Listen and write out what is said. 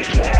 Hashtag